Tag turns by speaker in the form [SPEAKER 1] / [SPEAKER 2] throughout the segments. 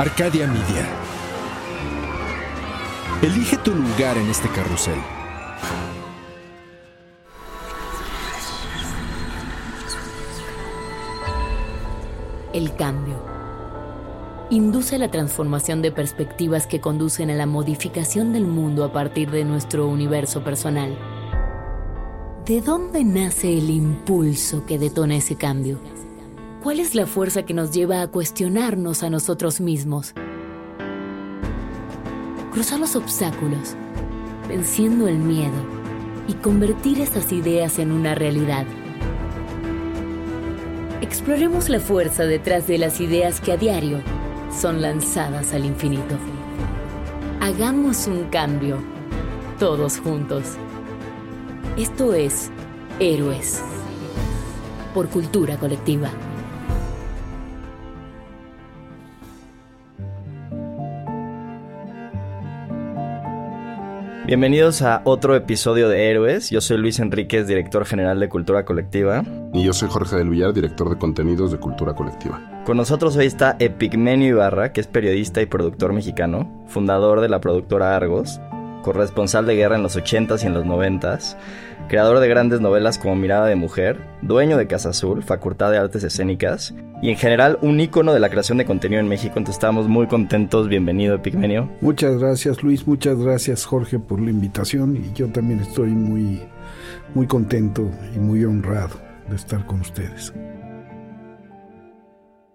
[SPEAKER 1] Arcadia Media. Elige tu lugar en este carrusel.
[SPEAKER 2] El cambio. Induce la transformación de perspectivas que conducen a la modificación del mundo a partir de nuestro universo personal. ¿De dónde nace el impulso que detona ese cambio? ¿Cuál es la fuerza que nos lleva a cuestionarnos a nosotros mismos? Cruzar los obstáculos, venciendo el miedo y convertir esas ideas en una realidad. Exploremos la fuerza detrás de las ideas que a diario son lanzadas al infinito. Hagamos un cambio, todos juntos. Esto es Héroes, por cultura colectiva.
[SPEAKER 3] Bienvenidos a otro episodio de Héroes. Yo soy Luis Enríquez, director general de Cultura Colectiva.
[SPEAKER 4] Y yo soy Jorge del Villar, director de contenidos de Cultura Colectiva.
[SPEAKER 3] Con nosotros hoy está Epigmenio Ibarra, que es periodista y productor mexicano, fundador de la productora Argos, corresponsal de guerra en los 80s y en los 90s, creador de grandes novelas como Mirada de Mujer, dueño de Casa Azul, Facultad de Artes Escénicas y en general un ícono de la creación de contenido en México. Entonces estamos muy contentos. Bienvenido, Epigmenio.
[SPEAKER 5] Muchas gracias, Luis. Muchas gracias, Jorge, por la invitación. Y yo también estoy muy, muy contento y muy honrado de estar con ustedes.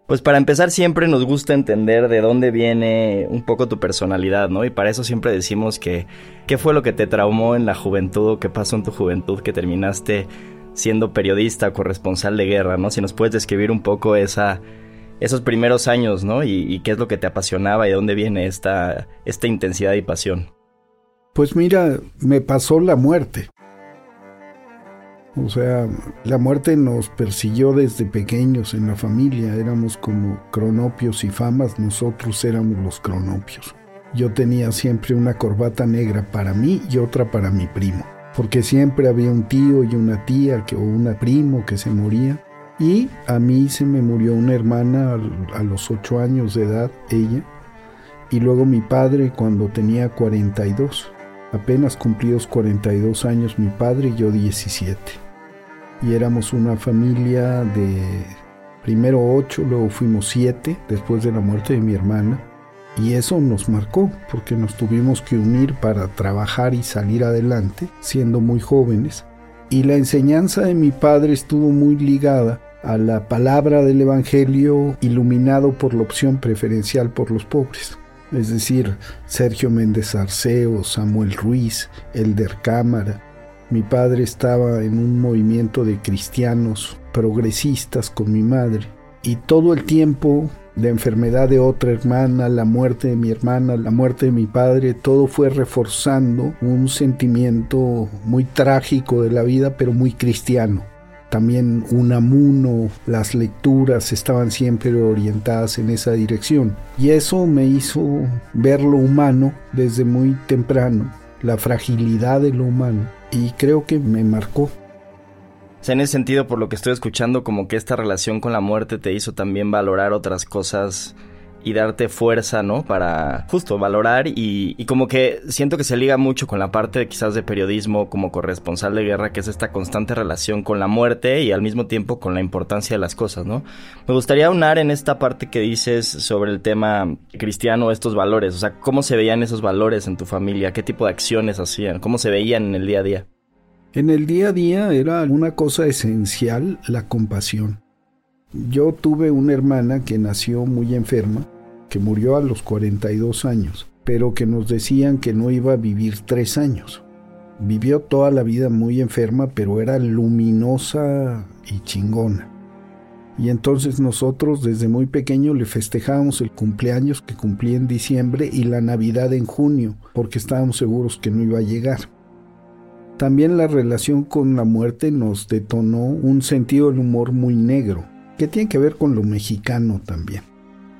[SPEAKER 3] Pues para empezar siempre nos gusta entender de dónde viene un poco tu personalidad, ¿no? Y para eso siempre decimos que qué fue lo que te traumó en la juventud o qué pasó en tu juventud que terminaste siendo periodista o corresponsal de guerra, ¿no? Si nos puedes describir un poco esa, esos primeros años, ¿no? Y, qué es lo que te apasionaba y de dónde viene esta, esta intensidad y pasión.
[SPEAKER 5] Pues mira, me pasó la muerte. O sea, la muerte nos persiguió desde pequeños en la familia. Éramos como cronopios y famas, nosotros éramos los cronopios. Yo tenía siempre una corbata negra para mí y otra para mi primo, porque siempre había un tío y una tía que, o una primo que se moría. Y a mí se me murió una hermana a los ocho años de edad, ella, y luego mi padre cuando tenía 42. Apenas cumplidos 42 años mi padre y yo 17 y éramos una familia de primero ocho, luego fuimos siete después de la muerte de mi hermana. Y eso nos marcó porque nos tuvimos que unir para trabajar y salir adelante, siendo muy jóvenes. Y la enseñanza de mi padre estuvo muy ligada a la palabra del Evangelio iluminado por la opción preferencial por los pobres. Es decir, Sergio Méndez Arceo, Samuel Ruiz, Elder Cámara, mi padre estaba en un movimiento de cristianos progresistas con mi madre y todo el tiempo la enfermedad de otra hermana, la muerte de mi hermana, la muerte de mi padre, todo fue reforzando un sentimiento muy trágico de la vida, pero muy cristiano. También Unamuno, las lecturas estaban siempre orientadas en esa dirección. Y eso me hizo ver lo humano desde muy temprano, la fragilidad de lo humano y creo que me marcó.
[SPEAKER 3] En ese sentido, por lo que estoy escuchando, como que esta relación con la muerte te hizo también valorar otras cosas y darte fuerza, ¿no? Para justo valorar y, y, como que siento que se liga mucho con la parte quizás de periodismo como corresponsal de guerra, que es esta constante relación con la muerte y al mismo tiempo con la importancia de las cosas, ¿no? Me gustaría unar en esta parte que dices sobre el tema cristiano, estos valores, o sea, cómo se veían esos valores en tu familia, qué tipo de acciones hacían, cómo se veían en el día a día.
[SPEAKER 5] En el día a día era una cosa esencial la compasión. Yo tuve una hermana que nació muy enferma que murió a los 42 años, pero que nos decían que no iba a vivir tres años. Vivió toda la vida muy enferma, pero era luminosa y chingona. Y entonces nosotros desde muy pequeño le festejábamos el cumpleaños que cumplía en diciembre y la Navidad en junio, porque estábamos seguros que no iba a llegar. También la relación con la muerte nos detonó un sentido del humor muy negro, que tiene que ver con lo mexicano también,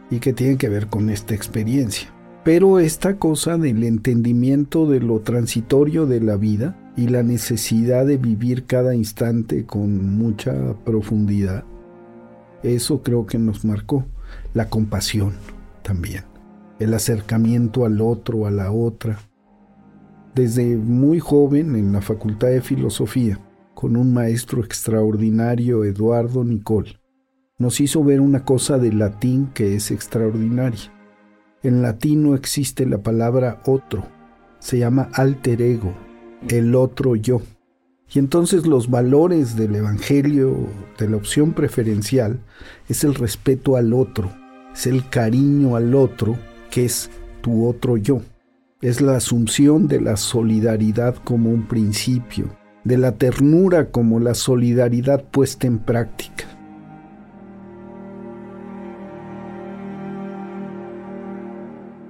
[SPEAKER 5] y que tiene que ver con esta experiencia. Pero esta cosa del entendimiento de lo transitorio de la vida y la necesidad de vivir cada instante con mucha profundidad, eso creo que nos marcó. La compasión también. El acercamiento al otro, a la otra. Desde muy joven en la Facultad de Filosofía, con un maestro extraordinario, Eduardo Nicol, nos hizo ver una cosa de latín que es extraordinaria. En latín no existe la palabra otro, se llama alter ego, el otro yo. Y entonces los valores del Evangelio, de la opción preferencial, es el respeto al otro, es el cariño al otro, que es tu otro yo. Es la asunción de la solidaridad como un principio, de la ternura como la solidaridad puesta en práctica.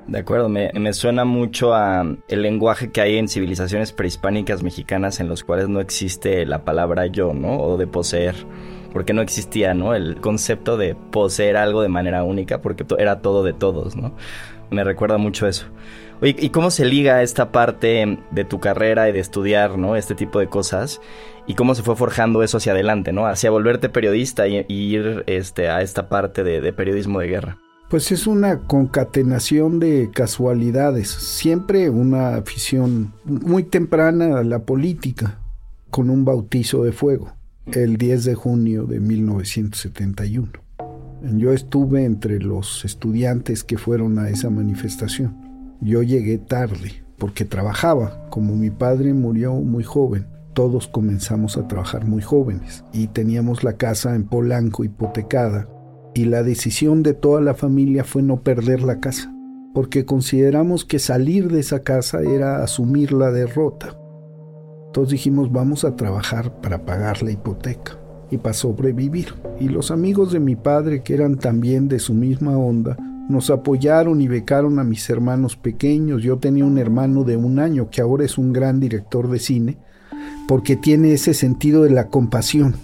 [SPEAKER 3] De acuerdo, me, suena mucho a el lenguaje que hay en civilizaciones prehispánicas mexicanas en los cuales no existe la palabra yo, ¿no? O de poseer, porque no existía, ¿no? El concepto de poseer algo de manera única, porque era todo de todos, ¿no? Me recuerda mucho eso. Oye, ¿y cómo se liga esta parte de tu carrera y de estudiar, ¿no? Este tipo de cosas. ¿Y cómo se fue forjando eso hacia adelante, ¿no? Hacia volverte periodista y, ir este, a esta parte de periodismo de guerra.
[SPEAKER 5] Pues es una concatenación de casualidades, siempre una afición muy temprana a la política, con un bautizo de fuego, el 10 de junio de 1971. Yo estuve entre los estudiantes que fueron a esa manifestación. Yo llegué tarde porque trabajaba, como mi padre murió muy joven todos comenzamos a trabajar muy jóvenes y teníamos la casa en Polanco hipotecada y la decisión de toda la familia fue no perder la casa, porque consideramos que salir de esa casa era asumir la derrota. Entonces dijimos vamos a trabajar para pagar la hipoteca y para sobrevivir. Y los amigos de mi padre, que eran también de su misma onda, nos apoyaron y becaron a mis hermanos pequeños. Yo tenía un hermano de un año que ahora es un gran director de cine, porque tiene ese sentido de la compasión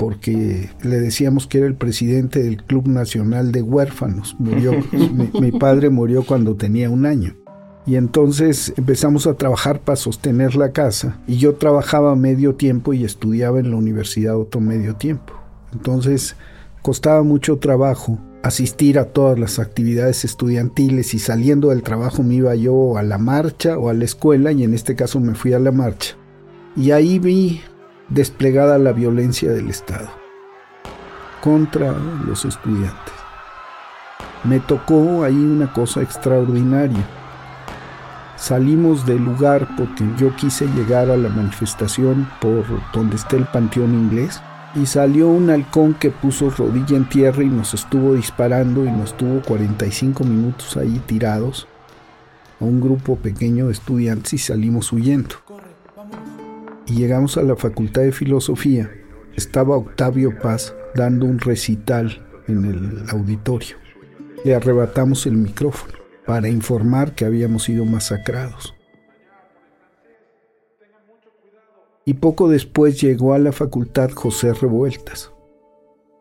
[SPEAKER 5] porque le decíamos que era el presidente del Club Nacional de Huérfanos. Murió, mi, padre murió cuando tenía un año. Y entonces empezamos a trabajar para sostener la casa. Y yo trabajaba medio tiempo y estudiaba en la universidad otro medio tiempo. Entonces costaba mucho trabajo asistir a todas las actividades estudiantiles y saliendo del trabajo me iba yo a la marcha o a la escuela y en este caso me fui a la marcha. Y ahí vi desplegada la violencia del Estado contra los estudiantes. Me tocó ahí una cosa extraordinaria. Salimos del lugar porque yo quise llegar a la manifestación por donde está el Panteón Inglés y salió un halcón que puso rodilla en tierra y nos estuvo disparando y nos tuvo 45 minutos ahí tirados a un grupo pequeño de estudiantes y salimos huyendo llegamos a la Facultad de Filosofía. Estaba Octavio Paz dando un recital en el auditorio. Le arrebatamos el micrófono para informar que habíamos sido masacrados. Y poco después llegó a la facultad José Revueltas.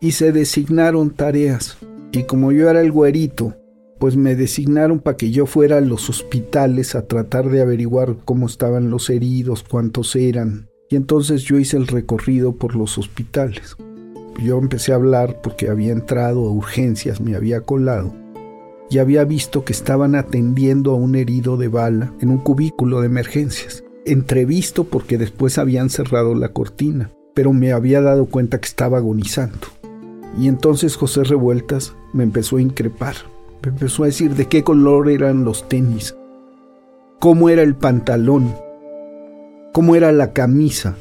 [SPEAKER 5] Y se designaron tareas. Y como yo era el güerito, pues me designaron para que yo fuera a los hospitales a tratar de averiguar cómo estaban los heridos, cuántos eran. Y entonces yo hice el recorrido por los hospitales. Yo empecé a hablar porque había entrado a urgencias, me había colado y había visto que estaban atendiendo a un herido de bala en un cubículo de emergencias. Entrevisto porque después habían cerrado la cortina, pero me había dado cuenta que estaba agonizando. Y entonces José Revueltas me empezó a increpar. Me empezó a decir de qué color eran los tenis, cómo era el pantalón, cómo era la camisa.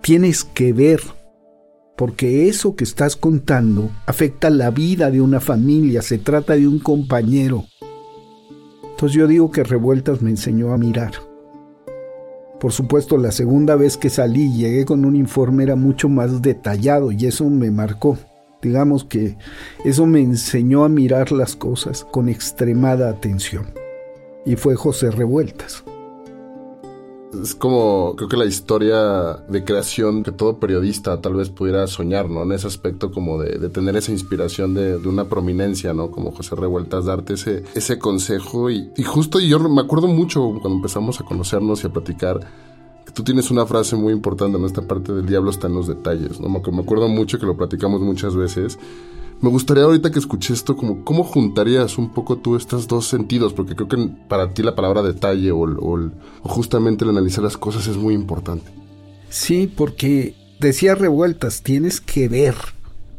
[SPEAKER 5] Tienes que ver, porque eso que estás contando afecta la vida de una familia, se trata de un compañero. Entonces yo digo que Revueltas me enseñó a mirar. Por supuesto, la segunda vez que salí llegué con un informe era mucho más detallado y eso me marcó. Digamos que eso me enseñó a mirar las cosas con extremada atención. Y fue José Revueltas.
[SPEAKER 4] Es como, creo que la historia de creación que todo periodista tal vez pudiera soñar, ¿no? En ese aspecto como de, tener esa inspiración de, una prominencia, ¿no? Como José Revueltas, darte ese, ese consejo. Y, y justo yo me acuerdo mucho cuando empezamos a conocernos y a platicar, tú tienes una frase muy importante en esta parte del diablo está en los detalles, ¿no? Me acuerdo mucho que lo platicamos muchas veces me gustaría ahorita que escuché esto, como cómo juntarías un poco tú estos dos sentidos, porque creo que para ti la palabra detalle o, o, justamente el analizar las cosas es muy importante.
[SPEAKER 5] Sí, porque decía revueltas, tienes que ver.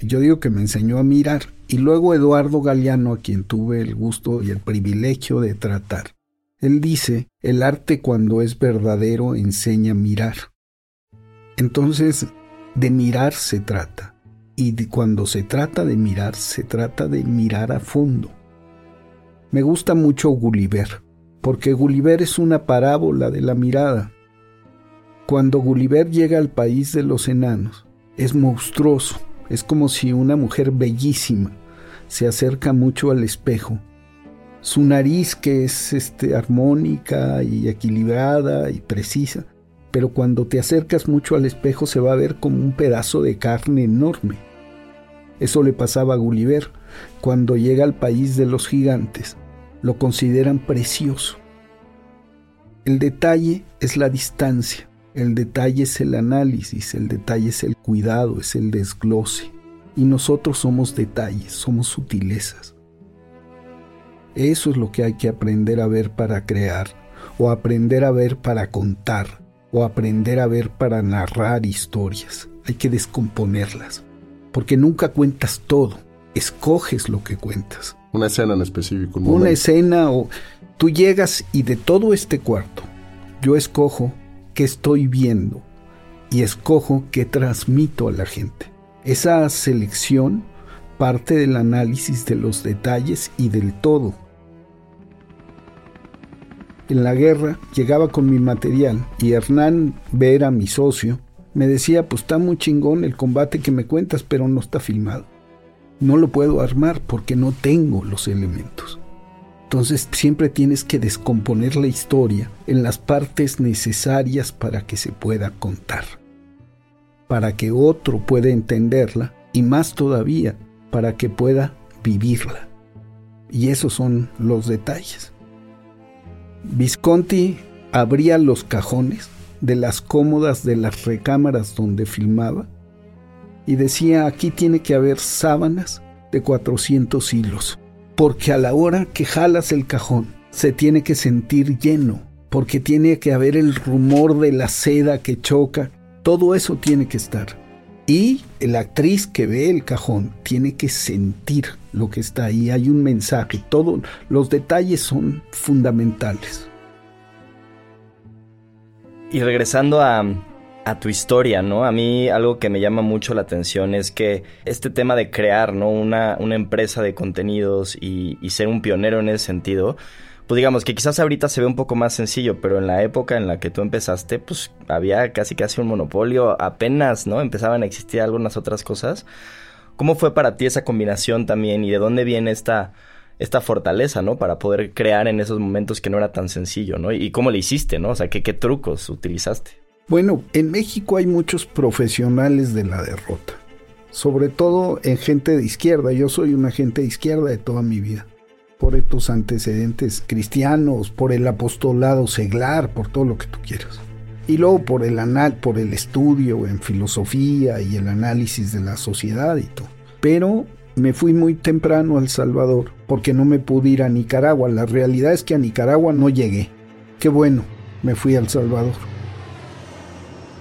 [SPEAKER 5] Yo digo que me enseñó a mirar. Y luego Eduardo Galeano, a quien tuve el gusto y el privilegio de tratar, él dice, el arte cuando es verdadero enseña a mirar. Entonces, de mirar se trata y cuando se trata de mirar, se trata de mirar a fondo. Me gusta mucho Gulliver, porque Gulliver es una parábola de la mirada. Cuando Gulliver llega al país de los enanos, es monstruoso, es como si una mujer bellísima se acerca mucho al espejo. Su nariz que es este, armónica y equilibrada y precisa, pero cuando te acercas mucho al espejo se va a ver como un pedazo de carne enorme. Eso le pasaba a Gulliver. Cuando llega al país de los gigantes, lo consideran precioso. El detalle es la distancia, el detalle es el análisis, el detalle es el cuidado, es el desglose. Y nosotros somos detalles, somos sutilezas. Eso es lo que hay que aprender a ver para crear, o aprender a ver para contar, o aprender a ver para narrar historias. Hay que descomponerlas porque nunca cuentas todo, escoges lo que cuentas.
[SPEAKER 4] Una escena en específico.
[SPEAKER 5] Una escena o tú llegas y de todo este cuarto, yo escojo qué estoy viendo y escojo qué transmito a la gente. Esa selección parte del análisis de los detalles y del todo. En la guerra llegaba con mi material y Hernán Vera, mi socio, me decía, pues está muy chingón el combate que me cuentas, pero no está filmado. No lo puedo armar porque no tengo los elementos. Entonces siempre tienes que descomponer la historia en las partes necesarias para que se pueda contar, para que otro pueda entenderla y más todavía para que pueda vivirla. Y esos son los detalles. Visconti abría los cajones de las cómodas de las recámaras donde filmaba y decía aquí tiene que haber sábanas de 400 hilos, porque a la hora que jalas el cajón se tiene que sentir lleno, porque tiene que haber el rumor de la seda que choca, todo eso tiene que estar. Y la actriz que ve el cajón tiene que sentir lo que está ahí, hay un mensaje, todos los detalles son fundamentales.
[SPEAKER 3] Y regresando a, tu historia, ¿no? A mí algo que me llama mucho la atención es que este tema de crear, ¿no? Una, una empresa de contenidos y, y, ser un pionero en ese sentido, pues digamos que quizás ahorita se ve un poco más sencillo, pero en la época en la que tú empezaste, pues había casi casi un monopolio, apenas, ¿no? Empezaban a existir algunas otras cosas. ¿Cómo fue para ti esa combinación también y de dónde viene esta esta fortaleza, ¿no? Para poder crear en esos momentos que no era tan sencillo, ¿no? Y cómo le hiciste, ¿no? O sea, ¿qué, qué trucos utilizaste?
[SPEAKER 5] Bueno, en México hay muchos profesionales de la derrota, sobre todo en gente de izquierda. Yo soy una gente de izquierda de toda mi vida, por estos antecedentes cristianos, por el apostolado seglar, por todo lo que tú quieras. Y luego por el, anal, por el estudio en filosofía y el análisis de la sociedad y todo. Pero me fui muy temprano a El Salvador porque no me pude ir a Nicaragua. La realidad es que a Nicaragua no llegué. Qué bueno, me fui a El Salvador.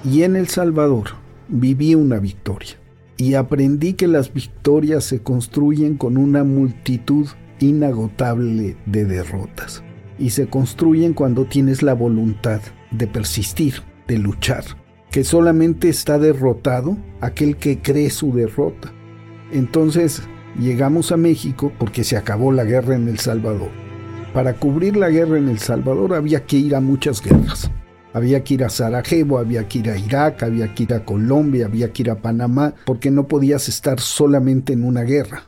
[SPEAKER 5] Y en El Salvador viví una victoria. Y aprendí que las victorias se construyen con una multitud inagotable de derrotas. Y se construyen cuando tienes la voluntad de persistir, de luchar. Que solamente está derrotado aquel que cree su derrota entonces llegamos a México porque se acabó la guerra en El Salvador. Para cubrir la guerra en El Salvador había que ir a muchas guerras. Había que ir a Sarajevo, había que ir a Irak, había que ir a Colombia, había que ir a Panamá, porque no podías estar solamente en una guerra.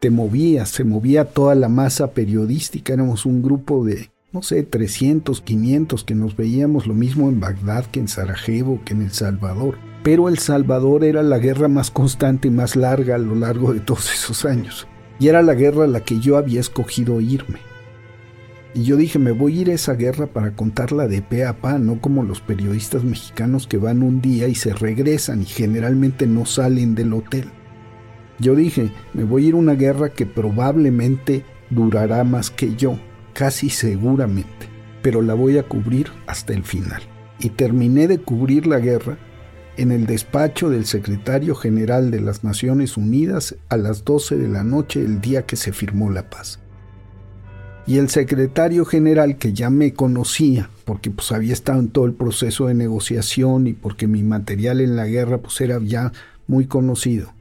[SPEAKER 5] Te movías, se movía toda la masa periodística, éramos un grupo de, no sé, 300, 500 que nos veíamos lo mismo en Bagdad que en Sarajevo, que en El Salvador. Pero El Salvador era la guerra más constante y más larga a lo largo de todos esos años. Y era la guerra a la que yo había escogido irme. Y yo dije, me voy a ir a esa guerra para contarla de pe a pa, no como los periodistas mexicanos que van un día y se regresan y generalmente no salen del hotel. Yo dije, me voy a ir a una guerra que probablemente durará más que yo, casi seguramente, pero la voy a cubrir hasta el final. Y terminé de cubrir la guerra en el despacho del secretario general de las Naciones Unidas a las 12 de la noche el día que se firmó la paz y el secretario general que ya me conocía, porque pues había estado en todo el proceso de negociación y porque mi material en la guerra pues era ya muy conocido,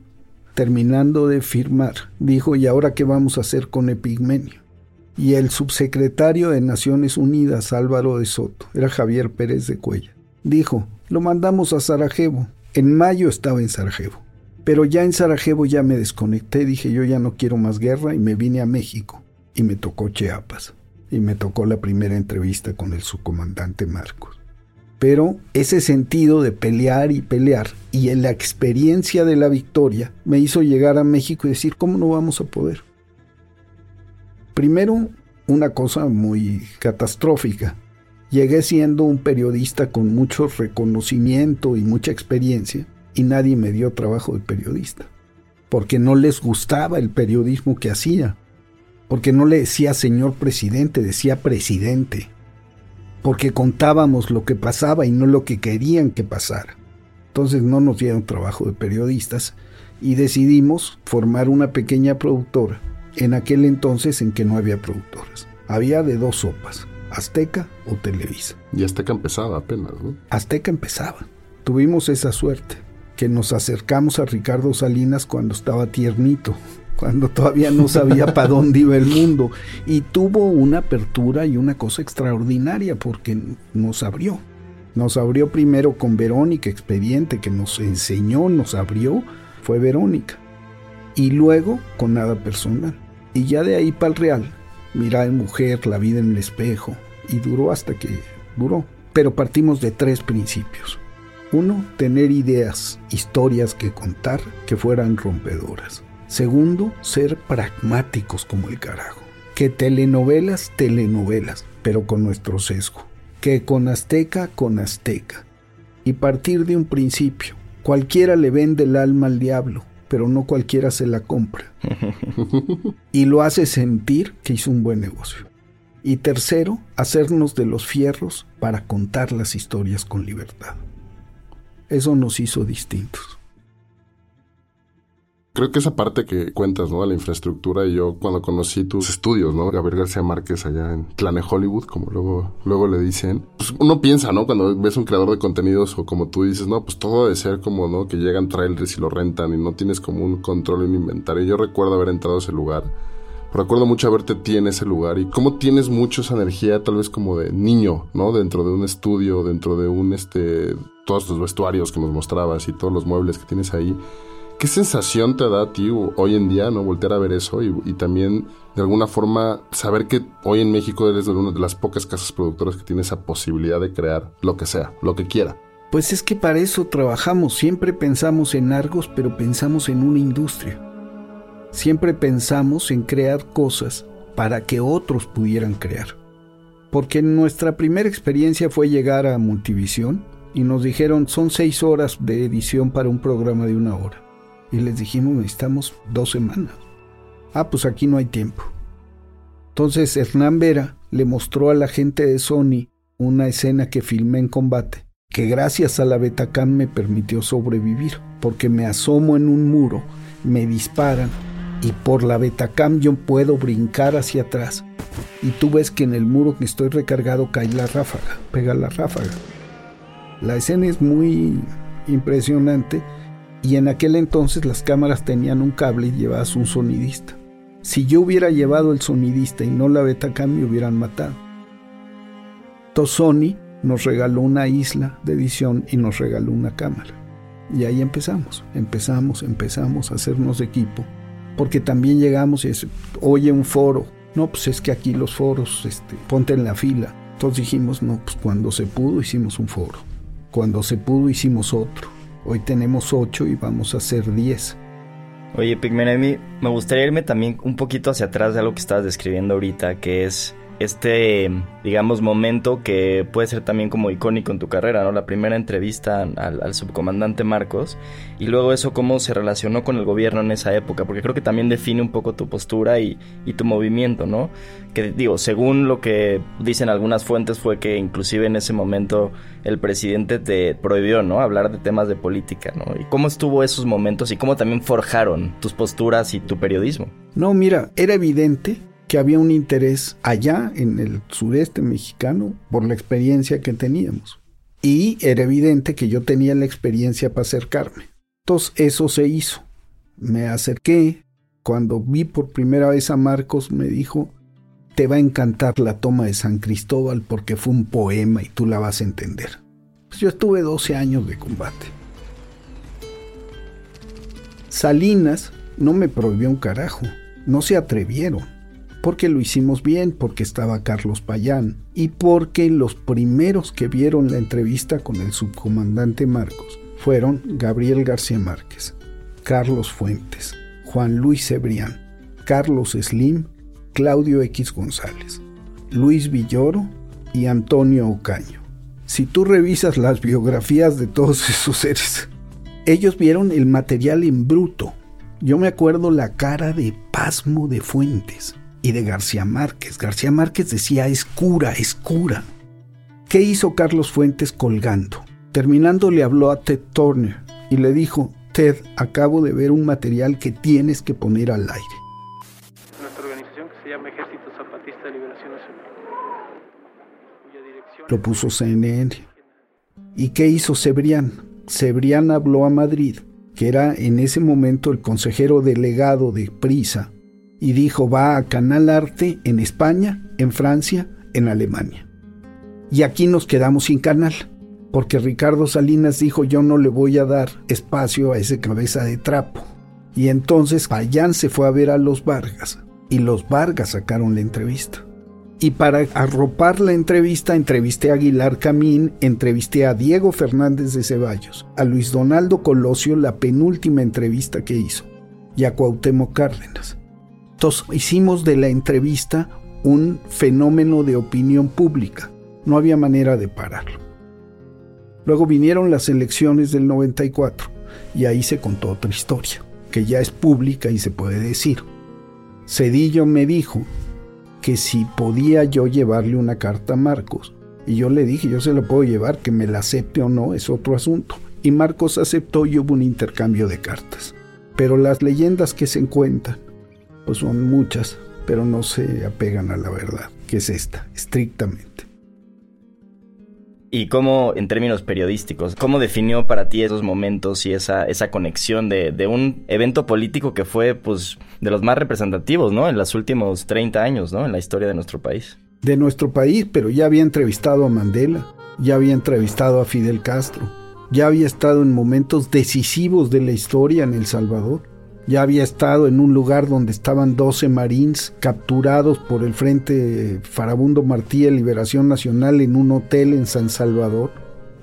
[SPEAKER 5] terminando de firmar, dijo, ¿y ahora qué vamos a hacer con Epigmenio? Y el subsecretario de Naciones Unidas, Álvaro de Soto, era Javier Pérez de Cuella, dijo, lo mandamos a Sarajevo. En mayo estaba en Sarajevo. Pero ya en Sarajevo ya me desconecté, dije yo ya no quiero más guerra y me vine a México y me tocó Chiapas y me tocó la primera entrevista con el subcomandante Marcos. Pero ese sentido de pelear y pelear y en la experiencia de la victoria me hizo llegar a México y decir, ¿cómo no vamos a poder? Primero, una cosa muy catastrófica. Llegué siendo un periodista con mucho reconocimiento y mucha experiencia y nadie me dio trabajo de periodista, porque no les gustaba el periodismo que hacía porque no le decía señor presidente, decía presidente, porque contábamos lo que pasaba y no lo que querían que pasara. Entonces no nos dieron trabajo de periodistas y decidimos formar una pequeña productora en aquel entonces en que no había productoras. Había de dos sopas, Azteca o Televisa.
[SPEAKER 4] Y Azteca empezaba apenas, ¿no?
[SPEAKER 5] Azteca empezaba. Tuvimos esa suerte, que nos acercamos a Ricardo Salinas cuando estaba tiernito, cuando todavía no sabía para dónde iba el mundo. Y tuvo una apertura y una cosa extraordinaria porque nos abrió. Nos abrió primero con Verónica Expediente, que nos enseñó, nos abrió, fue Verónica. Y luego con nada personal. Y ya de ahí para el real, mirar en mujer, la vida en el espejo. Y duró hasta que duró. Pero partimos de tres principios. Uno, tener ideas, historias que contar que fueran rompedoras. Segundo, ser pragmáticos como el carajo. Que telenovelas, telenovelas, pero con nuestro sesgo. Que con Azteca, con Azteca. Y partir de un principio. Cualquiera le vende el alma al diablo, pero no cualquiera se la compra. y lo hace sentir que hizo un buen negocio. Y tercero, hacernos de los fierros para contar las historias con libertad. Eso nos hizo distintos.
[SPEAKER 4] Creo que esa parte que cuentas, ¿no? De la infraestructura, y yo cuando conocí tus estudios, ¿no? Gabriel García Márquez allá en Plane Hollywood, como luego, luego le dicen, pues uno piensa, ¿no? Cuando ves un creador de contenidos o como tú dices, no, pues todo debe ser como, ¿no? Que llegan trailers y lo rentan y no tienes como un control en inventario. Yo recuerdo haber entrado a ese lugar. Recuerdo mucho haberte a ti en ese lugar y cómo tienes mucho esa energía tal vez como de niño, ¿no? Dentro de un estudio, dentro de un, este, todos los vestuarios que nos mostrabas y todos los muebles que tienes ahí ¿Qué sensación te da a ti hoy en día, no voltear a ver eso y, también de alguna forma saber que hoy en México eres una de las pocas casas productoras que tiene esa posibilidad de crear lo que sea, lo que quiera?
[SPEAKER 5] Pues es que para eso trabajamos, siempre pensamos en Argos, pero pensamos en una industria. Siempre pensamos en crear cosas para que otros pudieran crear. Porque nuestra primera experiencia fue llegar a Multivisión y nos dijeron son seis horas de edición para un programa de una hora. Y les dijimos, necesitamos dos semanas. Ah, pues aquí no hay tiempo. Entonces Hernán Vera le mostró a la gente de Sony una escena que filmé en combate, que gracias a la Betacam me permitió sobrevivir, porque me asomo en un muro, me disparan y por la Betacam yo puedo brincar hacia atrás. Y tú ves que en el muro que estoy recargado cae la ráfaga, pega la ráfaga. La escena es muy impresionante y en aquel entonces las cámaras tenían un cable y llevabas un sonidista. Si yo hubiera llevado el sonidista y no la Betacam me hubieran matado. Sony nos regaló una isla de edición y nos regaló una cámara. Y ahí empezamos, empezamos, empezamos a hacernos equipo, porque también llegamos y es, oye, un foro. No, pues es que aquí los foros, este, ponte en la fila. Entonces dijimos, no, pues cuando se pudo hicimos un foro. Cuando se pudo hicimos otro. Hoy tenemos ocho y vamos a hacer diez.
[SPEAKER 3] Oye, Pigmenemi, me gustaría irme también un poquito hacia atrás de algo que estabas describiendo ahorita, que es este, digamos, momento que puede ser también como icónico en tu carrera, ¿no? La primera entrevista al, subcomandante Marcos y luego eso cómo se relacionó con el gobierno en esa época, porque creo que también define un poco tu postura y, y tu movimiento, ¿no? Que digo, según lo que dicen algunas fuentes fue que inclusive en ese momento el presidente te prohibió, ¿no? Hablar de temas de política, ¿no? ¿Y cómo estuvo esos momentos y cómo también forjaron tus posturas y tu periodismo?
[SPEAKER 5] No, mira, era evidente que había un interés allá en el sureste mexicano por la experiencia que teníamos. Y era evidente que yo tenía la experiencia para acercarme. Entonces eso se hizo. Me acerqué. Cuando vi por primera vez a Marcos me dijo, te va a encantar la toma de San Cristóbal porque fue un poema y tú la vas a entender. Pues yo estuve 12 años de combate. Salinas no me prohibió un carajo. No se atrevieron porque lo hicimos bien, porque estaba Carlos Payán y porque los primeros que vieron la entrevista con el subcomandante Marcos fueron Gabriel García Márquez, Carlos Fuentes, Juan Luis Cebrián, Carlos Slim, Claudio X González, Luis Villoro y Antonio Ocaño. Si tú revisas las biografías de todos esos seres, ellos vieron el material en bruto. Yo me acuerdo la cara de pasmo de Fuentes y de García Márquez. García Márquez decía, es cura, es cura. ¿Qué hizo Carlos Fuentes colgando? Terminando le habló a Ted Turner y le dijo, Ted, acabo de ver un material que tienes que poner al aire.
[SPEAKER 6] Nuestra organización que se llama Ejército Zapatista de Liberación Nacional.
[SPEAKER 5] Lo puso CNN. ¿Y qué hizo Cebrián? Cebrián habló a Madrid, que era en ese momento el consejero delegado de Prisa, y dijo va a Canal Arte en España, en Francia, en Alemania. Y aquí nos quedamos sin canal, porque Ricardo Salinas dijo yo no le voy a dar espacio a ese cabeza de trapo. Y entonces Payán se fue a ver a los Vargas, y los Vargas sacaron la entrevista. Y para arropar la entrevista entrevisté a Aguilar Camín, entrevisté a Diego Fernández de Ceballos, a Luis Donaldo Colosio la penúltima entrevista que hizo, y a Cuauhtémoc Cárdenas. Entonces hicimos de la entrevista un fenómeno de opinión pública. No había manera de pararlo. Luego vinieron las elecciones del 94 y ahí se contó otra historia, que ya es pública y se puede decir. Cedillo me dijo que si podía yo llevarle una carta a Marcos. Y yo le dije, yo se lo puedo llevar, que me la acepte o no, es otro asunto. Y Marcos aceptó y hubo un intercambio de cartas. Pero las leyendas que se cuentan pues son muchas, pero no se apegan a la verdad, que es esta, estrictamente.
[SPEAKER 3] ¿Y cómo, en términos periodísticos, cómo definió para ti esos momentos y esa, esa conexión de, de, un evento político que fue, pues, de los más representativos, ¿no? En los últimos 30 años, ¿no? En la historia de nuestro país.
[SPEAKER 5] De nuestro país, pero ya había entrevistado a Mandela, ya había entrevistado a Fidel Castro, ya había estado en momentos decisivos de la historia en El Salvador ya había estado en un lugar donde estaban 12 marines capturados por el Frente Farabundo Martí de Liberación Nacional en un hotel en San Salvador.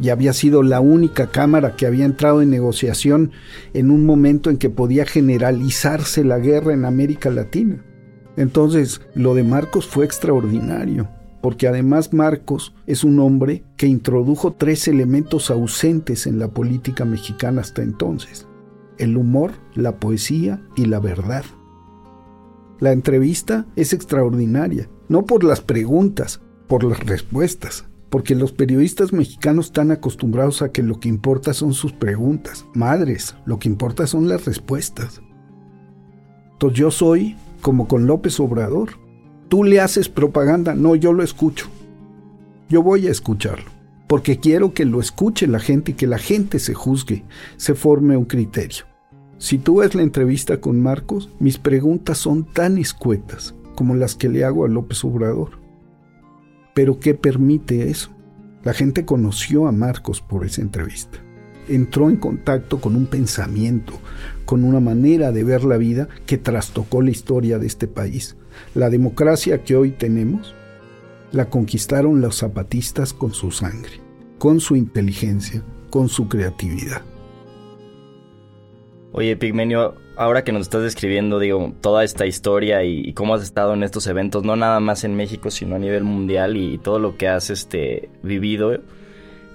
[SPEAKER 5] Y había sido la única cámara que había entrado en negociación en un momento en que podía generalizarse la guerra en América Latina. Entonces, lo de Marcos fue extraordinario, porque además Marcos es un hombre que introdujo tres elementos ausentes en la política mexicana hasta entonces el humor, la poesía y la verdad. La entrevista es extraordinaria, no por las preguntas, por las respuestas, porque los periodistas mexicanos están acostumbrados a que lo que importa son sus preguntas. Madres, lo que importa son las respuestas. Entonces yo soy como con López Obrador. Tú le haces propaganda, no, yo lo escucho. Yo voy a escucharlo, porque quiero que lo escuche la gente y que la gente se juzgue, se forme un criterio. Si tú ves la entrevista con Marcos, mis preguntas son tan escuetas como las que le hago a López Obrador. Pero ¿qué permite eso? La gente conoció a Marcos por esa entrevista. Entró en contacto con un pensamiento, con una manera de ver la vida que trastocó la historia de este país. La democracia que hoy tenemos la conquistaron los zapatistas con su sangre, con su inteligencia, con su creatividad.
[SPEAKER 3] Oye, Pigmenio, ahora que nos estás describiendo, digo, toda esta historia y, cómo has estado en estos eventos, no nada más en México, sino a nivel mundial y, todo lo que has este, vivido,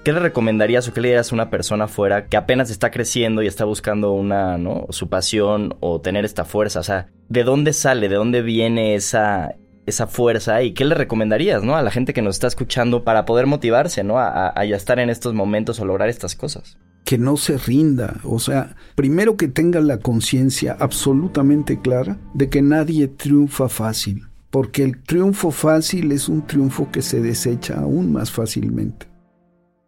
[SPEAKER 3] ¿qué le recomendarías o qué le dirías a una persona fuera que apenas está creciendo y está buscando una, ¿no? Su pasión o tener esta fuerza, o sea, ¿de dónde sale, de dónde viene esa, esa fuerza y qué le recomendarías, ¿no? A la gente que nos está escuchando para poder motivarse, ¿no? A, a, estar en estos momentos o lograr estas cosas
[SPEAKER 5] que no se rinda, o sea, primero que tenga la conciencia absolutamente clara de que nadie triunfa fácil, porque el triunfo fácil es un triunfo que se desecha aún más fácilmente.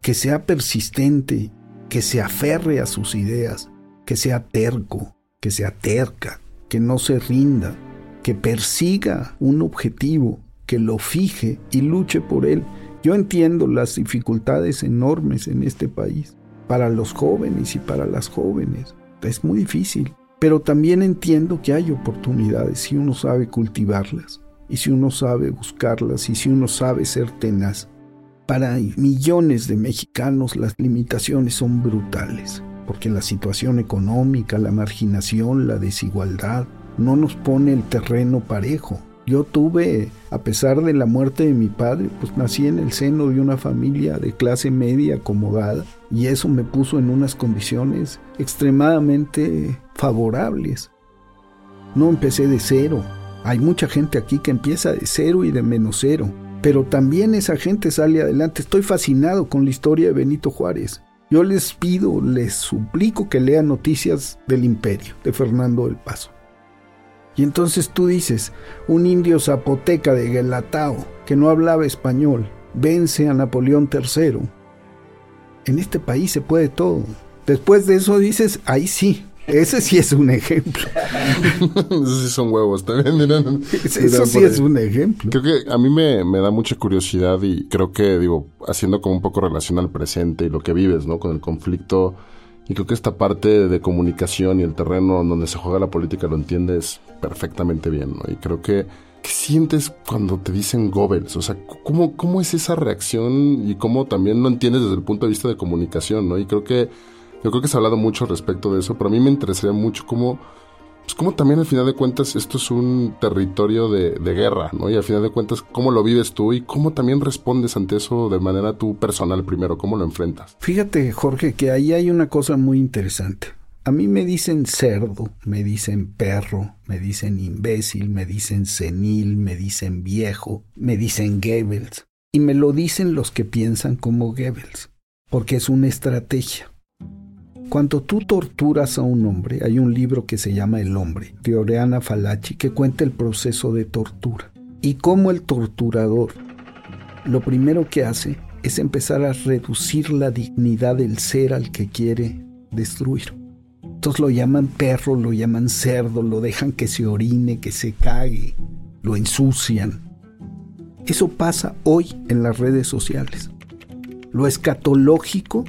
[SPEAKER 5] Que sea persistente, que se aferre a sus ideas, que sea terco, que sea terca, que no se rinda, que persiga un objetivo, que lo fije y luche por él. Yo entiendo las dificultades enormes en este país para los jóvenes y para las jóvenes. Es muy difícil, pero también entiendo que hay oportunidades si uno sabe cultivarlas y si uno sabe buscarlas y si uno sabe ser tenaz. Para millones de mexicanos las limitaciones son brutales, porque la situación económica, la marginación, la desigualdad no nos pone el terreno parejo. Yo tuve, a pesar de la muerte de mi padre, pues nací en el seno de una familia de clase media acomodada y eso me puso en unas condiciones extremadamente favorables. No empecé de cero. Hay mucha gente aquí que empieza de cero y de menos cero, pero también esa gente sale adelante. Estoy fascinado con la historia de Benito Juárez. Yo les pido, les suplico que lean noticias del imperio de Fernando del Paso. Y entonces tú dices, un indio zapoteca de Guelatao, que no hablaba español, vence a Napoleón III. En este país se puede todo. Después de eso dices, ahí sí, ese sí es un ejemplo.
[SPEAKER 4] Esos sí son huevos también.
[SPEAKER 5] Eso sí es un ejemplo.
[SPEAKER 4] Creo que a mí me, me, da mucha curiosidad y creo que, digo, haciendo como un poco relación al presente y lo que vives, ¿no? Con el conflicto y creo que esta parte de comunicación y el terreno donde se juega la política lo entiendes perfectamente bien, ¿no? Y creo que, ¿qué sientes cuando te dicen Goebbels? O sea, ¿cómo, ¿cómo es esa reacción y cómo también lo entiendes desde el punto de vista de comunicación, ¿no? Y creo que, yo creo que se ha hablado mucho respecto de eso, pero a mí me interesaría mucho cómo pues como también al final de cuentas esto es un territorio de, guerra, ¿no? Y al final de cuentas, ¿cómo lo vives tú y cómo también respondes ante eso de manera tú personal primero? ¿Cómo lo enfrentas?
[SPEAKER 5] Fíjate, Jorge, que ahí hay una cosa muy interesante. A mí me dicen cerdo, me dicen perro, me dicen imbécil, me dicen senil, me dicen viejo, me dicen Goebbels. Y me lo dicen los que piensan como Goebbels, porque es una estrategia. Cuando tú torturas a un hombre, hay un libro que se llama El hombre, de Oriana Falachi, que cuenta el proceso de tortura. Y cómo el torturador lo primero que hace es empezar a reducir la dignidad del ser al que quiere destruir. Entonces lo llaman perro, lo llaman cerdo, lo dejan que se orine, que se cague, lo ensucian. Eso pasa hoy en las redes sociales. Lo escatológico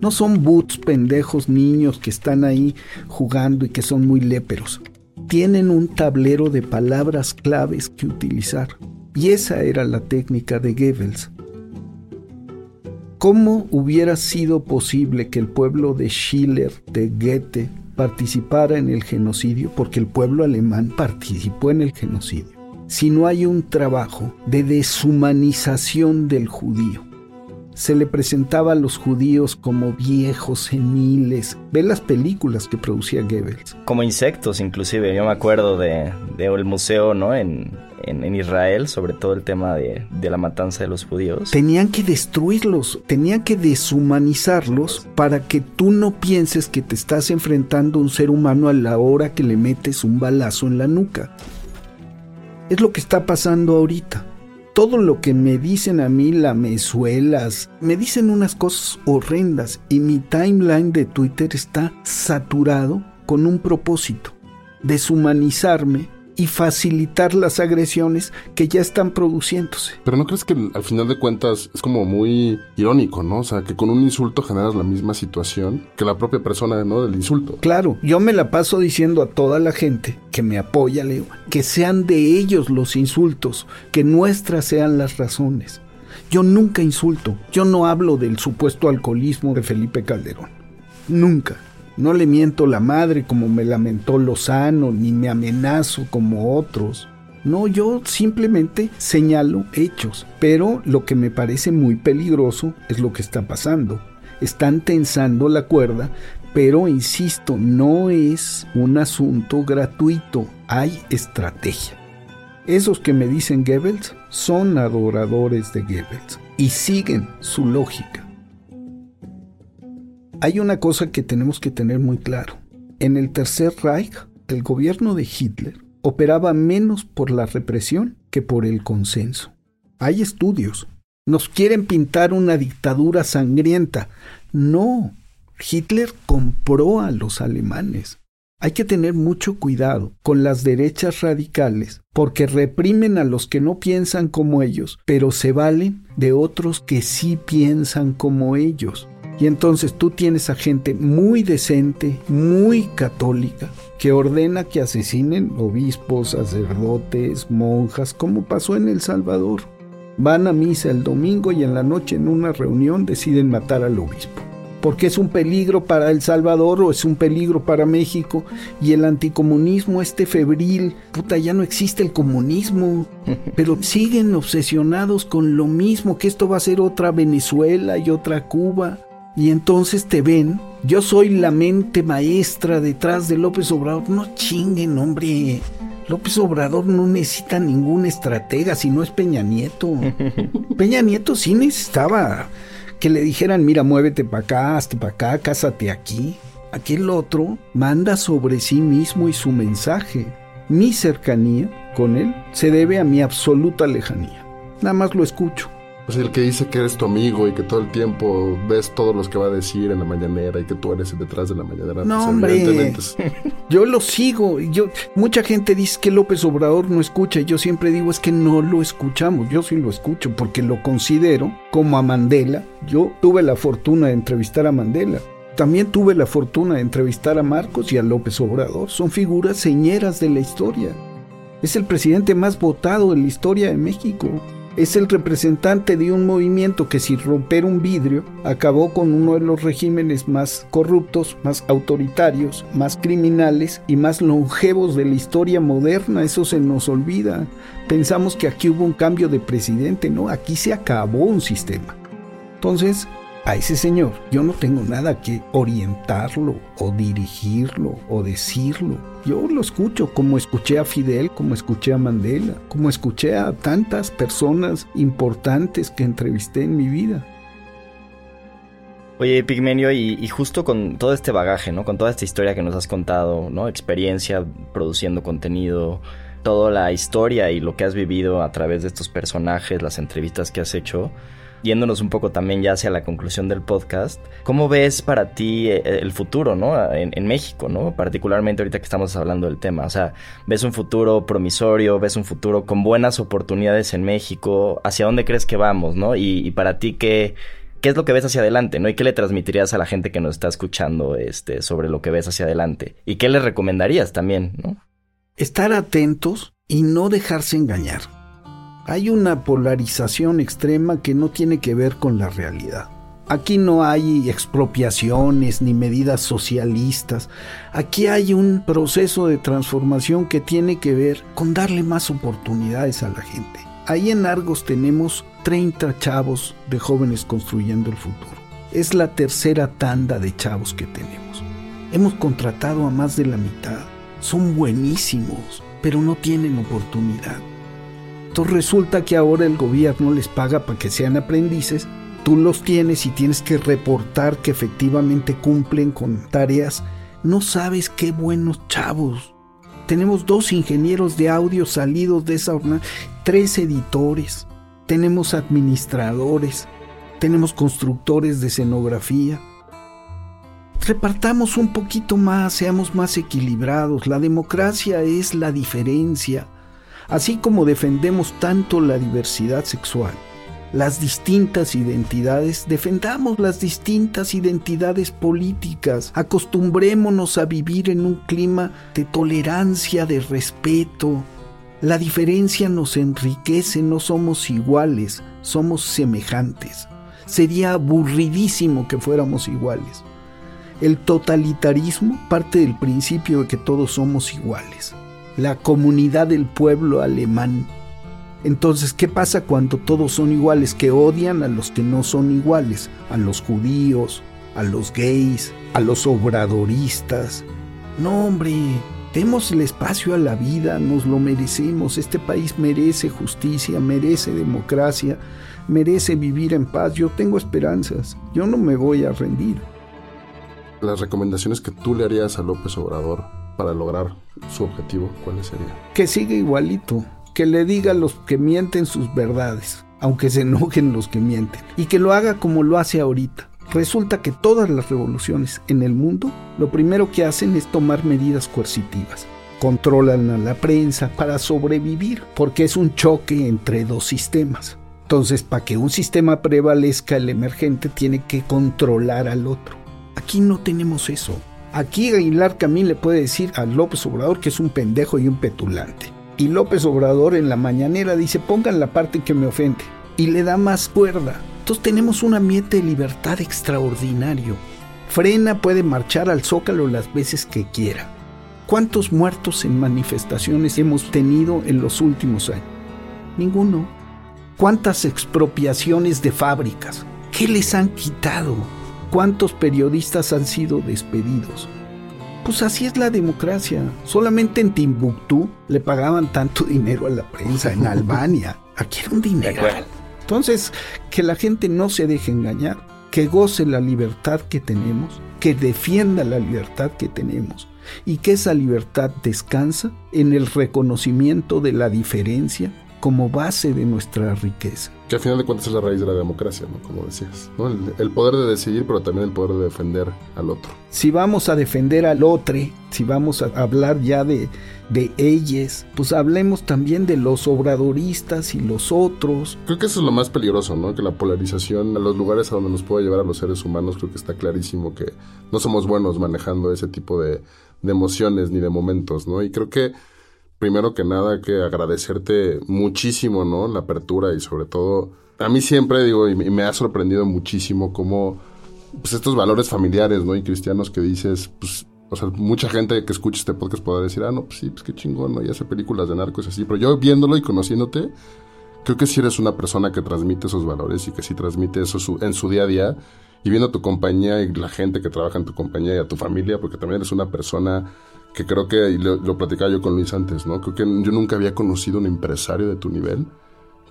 [SPEAKER 5] no son boots pendejos niños que están ahí jugando y que son muy léperos. Tienen un tablero de palabras claves que utilizar. Y esa era la técnica de Goebbels. ¿Cómo hubiera sido posible que el pueblo de Schiller, de Goethe, participara en el genocidio? Porque el pueblo alemán participó en el genocidio. Si no hay un trabajo de deshumanización del judío, se le presentaba a los judíos como viejos, seniles. Ve las películas que producía Goebbels.
[SPEAKER 3] Como insectos, inclusive. Yo me acuerdo de, el museo, ¿no? En, en, Israel, sobre todo el tema de, de, la matanza de los judíos.
[SPEAKER 5] Tenían que destruirlos, tenían que deshumanizarlos para que tú no pienses que te estás enfrentando a un ser humano a la hora que le metes un balazo en la nuca. Es lo que está pasando ahorita todo lo que me dicen a mí, la mesuelas, me dicen unas cosas horrendas y mi timeline de Twitter está saturado con un propósito, deshumanizarme y facilitar las agresiones que ya están produciéndose.
[SPEAKER 4] Pero ¿no crees que al final de cuentas es como muy irónico, ¿no? O sea, que con un insulto generas la misma situación que la propia persona, ¿no? Del insulto.
[SPEAKER 5] Claro, yo me la paso diciendo a toda la gente que me apoya, Leo, que sean de ellos los insultos, que nuestras sean las razones. Yo nunca insulto, yo no hablo del supuesto alcoholismo de Felipe Calderón. Nunca. No le miento la madre como me lamentó Lozano, ni me amenazo como otros. No, yo simplemente señalo hechos, pero lo que me parece muy peligroso es lo que está pasando. Están tensando la cuerda, pero insisto, no es un asunto gratuito, hay estrategia. Esos que me dicen Goebbels son adoradores de Goebbels y siguen su lógica. Hay una cosa que tenemos que tener muy claro. En el Tercer Reich, el gobierno de Hitler operaba menos por la represión que por el consenso. Hay estudios. Nos quieren pintar una dictadura sangrienta. No, Hitler compró a los alemanes. Hay que tener mucho cuidado con las derechas radicales porque reprimen a los que no piensan como ellos, pero se valen de otros que sí piensan como ellos. Y entonces tú tienes a gente muy decente, muy católica, que ordena que asesinen obispos, sacerdotes, monjas, como pasó en El Salvador. Van a misa el domingo y en la noche en una reunión deciden matar al obispo. Porque es un peligro para El Salvador o es un peligro para México y el anticomunismo este febril, puta, ya no existe el comunismo, pero siguen obsesionados con lo mismo, que esto va a ser otra Venezuela y otra Cuba. Y entonces te ven, yo soy la mente maestra detrás de López Obrador. No chinguen, hombre. López Obrador no necesita ningún estratega, si no es Peña Nieto. Peña Nieto sí necesitaba que le dijeran, mira, muévete para acá, hazte para acá, cásate aquí. Aquí el otro manda sobre sí mismo y su mensaje. Mi cercanía con él se debe a mi absoluta lejanía. Nada más lo escucho.
[SPEAKER 4] Pues el que dice que eres tu amigo y que todo el tiempo ves todos los que va a decir en la mañanera y que tú eres detrás de la mañanera.
[SPEAKER 5] No,
[SPEAKER 4] pues,
[SPEAKER 5] hombre. Yo lo sigo. Yo, mucha gente dice que López Obrador no escucha y yo siempre digo es que no lo escuchamos. Yo sí lo escucho porque lo considero como a Mandela. Yo tuve la fortuna de entrevistar a Mandela. También tuve la fortuna de entrevistar a Marcos y a López Obrador. Son figuras señeras de la historia. Es el presidente más votado en la historia de México es el representante de un movimiento que sin romper un vidrio acabó con uno de los regímenes más corruptos, más autoritarios, más criminales y más longevos de la historia moderna. Eso se nos olvida. Pensamos que aquí hubo un cambio de presidente, no, aquí se acabó un sistema. Entonces, a ese señor yo no tengo nada que orientarlo o dirigirlo o decirlo. Yo lo escucho como escuché a Fidel, como escuché a Mandela, como escuché a tantas personas importantes que entrevisté en mi vida.
[SPEAKER 3] Oye, Pigmenio, y, justo con todo este bagaje, ¿no? Con toda esta historia que nos has contado, ¿no? Experiencia produciendo contenido, toda la historia y lo que has vivido a través de estos personajes, las entrevistas que has hecho yéndonos un poco también ya hacia la conclusión del podcast, ¿cómo ves para ti eh, el futuro, ¿no? En, México, ¿no? Particularmente ahorita que estamos hablando del tema. O sea, ¿ves un futuro promisorio? ¿Ves un futuro con buenas oportunidades en México? ¿Hacia dónde crees que vamos, ¿no? Y, para ti, ¿qué, ¿qué es lo que ves hacia adelante, ¿no? ¿Y qué le transmitirías a la gente que nos está escuchando este, sobre lo que ves hacia adelante? ¿Y qué le recomendarías también, ¿no?
[SPEAKER 5] Estar atentos y no dejarse engañar. Hay una polarización extrema que no tiene que ver con la realidad. Aquí no hay expropiaciones ni medidas socialistas. Aquí hay un proceso de transformación que tiene que ver con darle más oportunidades a la gente. Ahí en Argos tenemos 30 chavos de jóvenes construyendo el futuro. Es la tercera tanda de chavos que tenemos. Hemos contratado a más de la mitad. Son buenísimos, pero no tienen oportunidad resulta que ahora el gobierno les paga para que sean aprendices, tú los tienes y tienes que reportar que efectivamente cumplen con tareas. No sabes qué buenos chavos. Tenemos dos ingenieros de audio salidos de esa jornada, tres editores, tenemos administradores, tenemos constructores de escenografía. repartamos un poquito más, seamos más equilibrados. La democracia es la diferencia. Así como defendemos tanto la diversidad sexual, las distintas identidades, defendamos las distintas identidades políticas, acostumbrémonos a vivir en un clima de tolerancia, de respeto. La diferencia nos enriquece, no somos iguales, somos semejantes. Sería aburridísimo que fuéramos iguales. El totalitarismo parte del principio de que todos somos iguales. La comunidad del pueblo alemán. Entonces, ¿qué pasa cuando todos son iguales? Que odian a los que no son iguales, a los judíos, a los gays, a los obradoristas. No, hombre, demos el espacio a la vida, nos lo merecemos. Este país merece justicia, merece democracia, merece vivir en paz. Yo tengo esperanzas, yo no me voy a rendir
[SPEAKER 4] las recomendaciones que tú le harías a López Obrador para lograr su objetivo, ¿cuáles serían?
[SPEAKER 5] Que siga igualito, que le diga a los que mienten sus verdades, aunque se enojen los que mienten, y que lo haga como lo hace ahorita. Resulta que todas las revoluciones en el mundo lo primero que hacen es tomar medidas coercitivas. Controlan a la prensa para sobrevivir, porque es un choque entre dos sistemas. Entonces, para que un sistema prevalezca, el emergente tiene que controlar al otro. Aquí no tenemos eso. Aquí Aguilar Camín le puede decir a López Obrador que es un pendejo y un petulante. Y López Obrador en la mañanera dice pongan la parte que me ofende. Y le da más cuerda. Entonces tenemos un ambiente de libertad extraordinario. Frena puede marchar al zócalo las veces que quiera. ¿Cuántos muertos en manifestaciones hemos tenido en los últimos años? Ninguno. ¿Cuántas expropiaciones de fábricas? ¿Qué les han quitado? ¿Cuántos periodistas han sido despedidos? Pues así es la democracia. Solamente en Timbuktu le pagaban tanto dinero a la prensa, en Albania. Aquí era un dinero. Entonces, que la gente no se deje engañar, que goce la libertad que tenemos, que defienda la libertad que tenemos y que esa libertad descansa en el reconocimiento de la diferencia como base de nuestra riqueza.
[SPEAKER 4] Que al final de cuentas es la raíz de la democracia, ¿no? Como decías, ¿no? El, poder de decidir, pero también el poder de defender al otro.
[SPEAKER 5] Si vamos a defender al otro, si vamos a hablar ya de, de ellas, pues hablemos también de los obradoristas y los otros.
[SPEAKER 4] Creo que eso es lo más peligroso, ¿no? Que la polarización a los lugares a donde nos puede llevar a los seres humanos, creo que está clarísimo que no somos buenos manejando ese tipo de, de emociones ni de momentos, ¿no? Y creo que primero que nada que agradecerte muchísimo, ¿no? La apertura y sobre todo, a mí siempre digo, y me ha sorprendido muchísimo cómo, pues estos valores familiares, ¿no? Y cristianos que dices, pues, o sea, mucha gente que escucha este podcast podrá decir, ah, no, pues sí, pues qué chingón, ¿no? Y hace películas de narcos así, pero yo viéndolo y conociéndote, creo que sí eres una persona que transmite esos valores y que sí transmite eso en su día a día y viendo tu compañía y la gente que trabaja en tu compañía y a tu familia, porque también eres una persona que creo que, lo, platicaba yo con Luis antes, ¿no? Creo que yo nunca había conocido un empresario de tu nivel,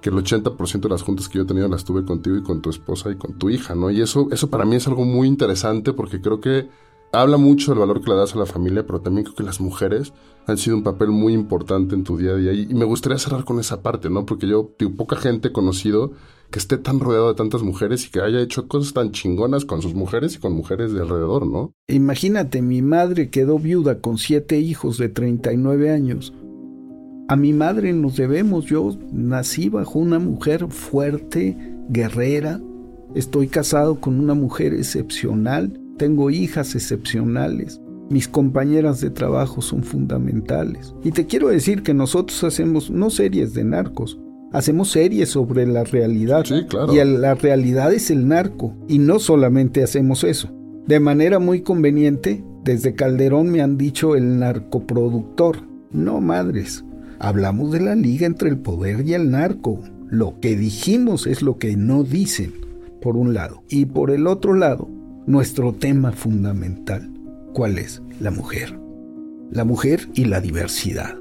[SPEAKER 4] que el 80% de las juntas que yo he tenido las tuve contigo y con tu esposa y con tu hija, ¿no? Y eso, eso para mí es algo muy interesante porque creo que habla mucho del valor que le das a la familia, pero también creo que las mujeres han sido un papel muy importante en tu día a día. Y, me gustaría cerrar con esa parte, ¿no? Porque yo, tengo poca gente he conocido que esté tan rodeado de tantas mujeres y que haya hecho cosas tan chingonas con sus mujeres y con mujeres de alrededor, ¿no?
[SPEAKER 5] Imagínate, mi madre quedó viuda con siete hijos de 39 años. A mi madre nos debemos, yo nací bajo una mujer fuerte, guerrera, estoy casado con una mujer excepcional, tengo hijas excepcionales. Mis compañeras de trabajo son fundamentales. Y te quiero decir que nosotros hacemos no series de narcos, hacemos series sobre la realidad.
[SPEAKER 4] Sí, claro.
[SPEAKER 5] Y la realidad es el narco. Y no solamente hacemos eso. De manera muy conveniente, desde Calderón me han dicho el narcoproductor. No, madres. Hablamos de la liga entre el poder y el narco. Lo que dijimos es lo que no dicen, por un lado. Y por el otro lado, nuestro tema fundamental. ¿Cuál es? La mujer. La mujer y la diversidad.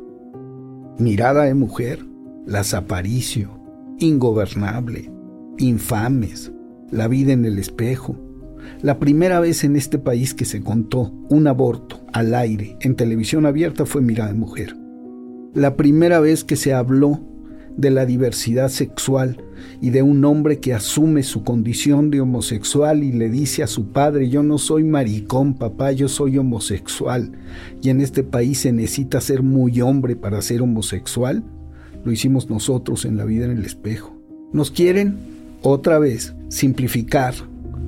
[SPEAKER 5] Mirada de mujer, las Aparicio, Ingobernable, Infames, La vida en el espejo. La primera vez en este país que se contó un aborto al aire en televisión abierta fue Mirada de Mujer. La primera vez que se habló de la diversidad sexual y de un hombre que asume su condición de homosexual y le dice a su padre, yo no soy maricón, papá, yo soy homosexual. Y en este país se necesita ser muy hombre para ser homosexual. Lo hicimos nosotros en la vida en el espejo. Nos quieren, otra vez, simplificar,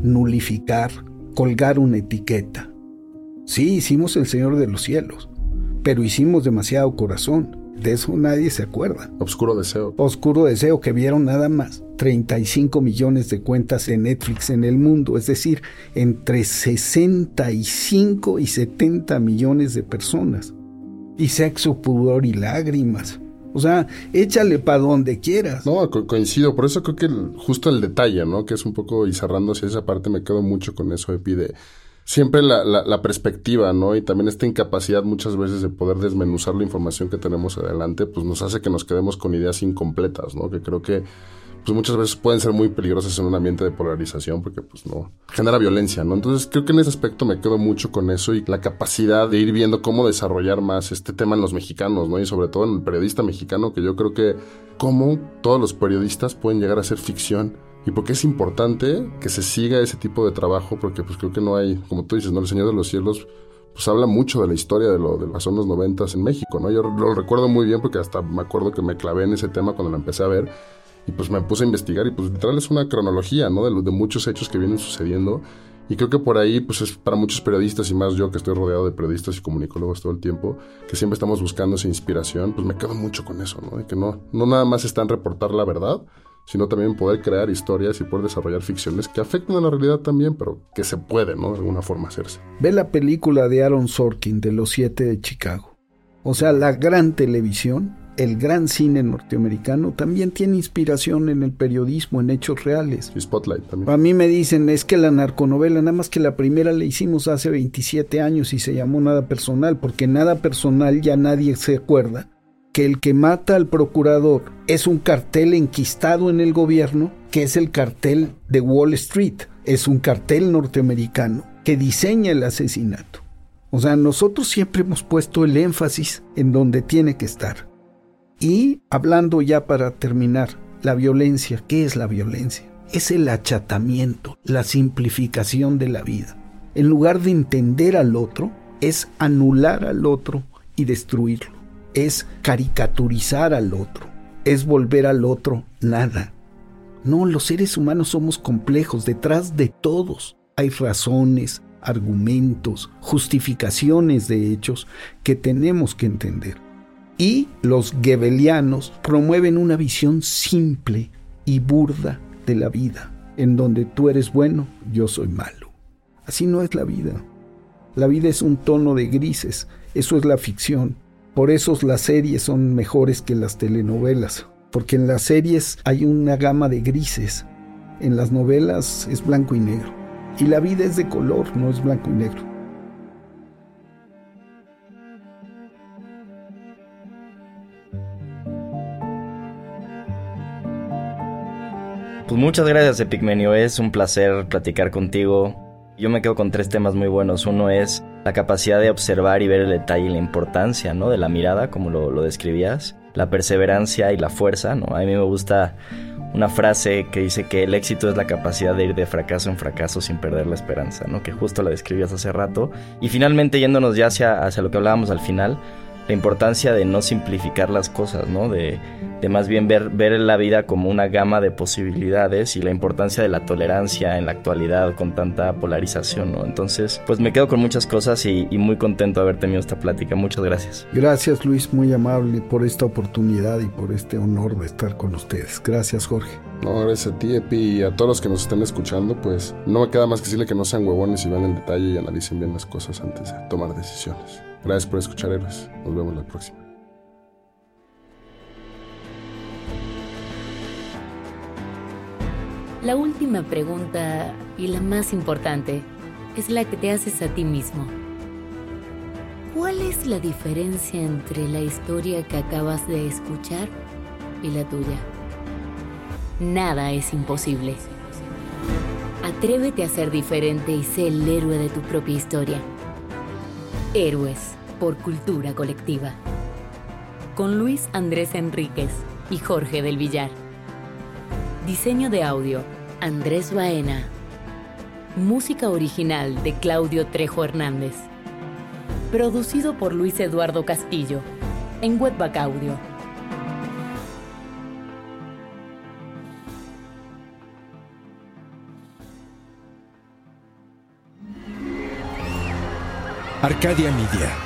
[SPEAKER 5] nulificar, colgar una etiqueta. Sí, hicimos el Señor de los cielos, pero hicimos demasiado corazón. De eso nadie se acuerda.
[SPEAKER 4] Oscuro deseo.
[SPEAKER 5] Oscuro deseo que vieron nada más 35 millones de cuentas de Netflix en el mundo, es decir, entre 65 y 70 millones de personas. Y sexo, pudor y lágrimas. O sea, échale para donde quieras.
[SPEAKER 4] No, coincido. Por eso creo que justo el detalle, ¿no? Que es un poco, y cerrando hacia esa parte, me quedo mucho con eso, Epi, de siempre la, la, perspectiva, ¿no? Y también esta incapacidad muchas veces de poder desmenuzar la información que tenemos adelante, pues nos hace que nos quedemos con ideas incompletas, ¿no? Que creo que pues muchas veces pueden ser muy peligrosas en un ambiente de polarización porque pues no genera violencia, ¿no? Entonces creo que en ese aspecto me quedo mucho con eso y la capacidad de ir viendo cómo desarrollar más este tema en los mexicanos, ¿no? Y sobre todo en el periodista mexicano que yo creo que cómo todos los periodistas pueden llegar a ser ficción y porque es importante que se siga ese tipo de trabajo, porque pues creo que no hay, como tú dices, ¿no? El Señor de los Cielos, pues habla mucho de la historia de lo de las zonas noventas en México, ¿no? Yo lo recuerdo muy bien porque hasta me acuerdo que me clavé en ese tema cuando lo empecé a ver y pues me puse a investigar y pues literal es una cronología, ¿no? De, de muchos hechos que vienen sucediendo y creo que por ahí, pues es para muchos periodistas y más yo que estoy rodeado de periodistas y comunicólogos todo el tiempo, que siempre estamos buscando esa inspiración, pues me quedo mucho con eso, ¿no? De que no, no nada más está en reportar la verdad, sino también poder crear historias y poder desarrollar ficciones que afectan a la realidad también, pero que se puede, ¿no? De alguna forma hacerse.
[SPEAKER 5] Ve la película de Aaron Sorkin de Los Siete de Chicago. O sea, la gran televisión, el gran cine norteamericano también tiene inspiración en el periodismo, en hechos reales.
[SPEAKER 4] Y Spotlight también.
[SPEAKER 5] A mí me dicen, es que la narconovela, nada más que la primera la hicimos hace 27 años y se llamó Nada Personal, porque Nada Personal ya nadie se acuerda que el que mata al procurador es un cartel enquistado en el gobierno, que es el cartel de Wall Street, es un cartel norteamericano que diseña el asesinato. O sea, nosotros siempre hemos puesto el énfasis en donde tiene que estar. Y hablando ya para terminar, la violencia, ¿qué es la violencia? Es el achatamiento, la simplificación de la vida. En lugar de entender al otro, es anular al otro y destruirlo es caricaturizar al otro, es volver al otro nada. No, los seres humanos somos complejos, detrás de todos hay razones, argumentos, justificaciones de hechos que tenemos que entender. Y los gebelianos promueven una visión simple y burda de la vida, en donde tú eres bueno, yo soy malo. Así no es la vida. La vida es un tono de grises, eso es la ficción. Por eso las series son mejores que las telenovelas, porque en las series hay una gama de grises, en las novelas es blanco y negro, y la vida es de color, no es blanco y negro.
[SPEAKER 3] Pues muchas gracias, Epigmenio. Es un placer platicar contigo. Yo me quedo con tres temas muy buenos. Uno es la capacidad de observar y ver el detalle y la importancia, ¿no? De la mirada, como lo, lo describías, la perseverancia y la fuerza, ¿no? A mí me gusta una frase que dice que el éxito es la capacidad de ir de fracaso en fracaso sin perder la esperanza, ¿no? Que justo la describías hace rato. Y finalmente, yéndonos ya hacia, hacia lo que hablábamos al final, la importancia de no simplificar las cosas, ¿no? De, de más bien ver, ver la vida como una gama de posibilidades y la importancia de la tolerancia en la actualidad con tanta polarización, ¿no? Entonces, pues me quedo con muchas cosas y, y muy contento de haber tenido esta plática. Muchas gracias.
[SPEAKER 5] Gracias Luis, muy amable por esta oportunidad y por este honor de estar con ustedes. Gracias Jorge.
[SPEAKER 4] No, gracias a ti, Epi, y a todos los que nos estén escuchando, pues no me queda más que decirle que no sean huevones y vean el detalle y analicen bien las cosas antes de tomar decisiones. Gracias por escuchar, héroes. Nos vemos la próxima.
[SPEAKER 2] La última pregunta y la más importante es la que te haces a ti mismo. ¿Cuál es la diferencia entre la historia que acabas de escuchar y la tuya? Nada es imposible. Atrévete a ser diferente y sé el héroe de tu propia historia. Héroes por cultura colectiva. Con Luis Andrés Enríquez, y Jorge del Villar. Diseño de audio, Andrés Baena. Música original de Claudio Trejo Hernández. Producido por Luis Eduardo Castillo, en Webback Audio.
[SPEAKER 1] Arcadia Media.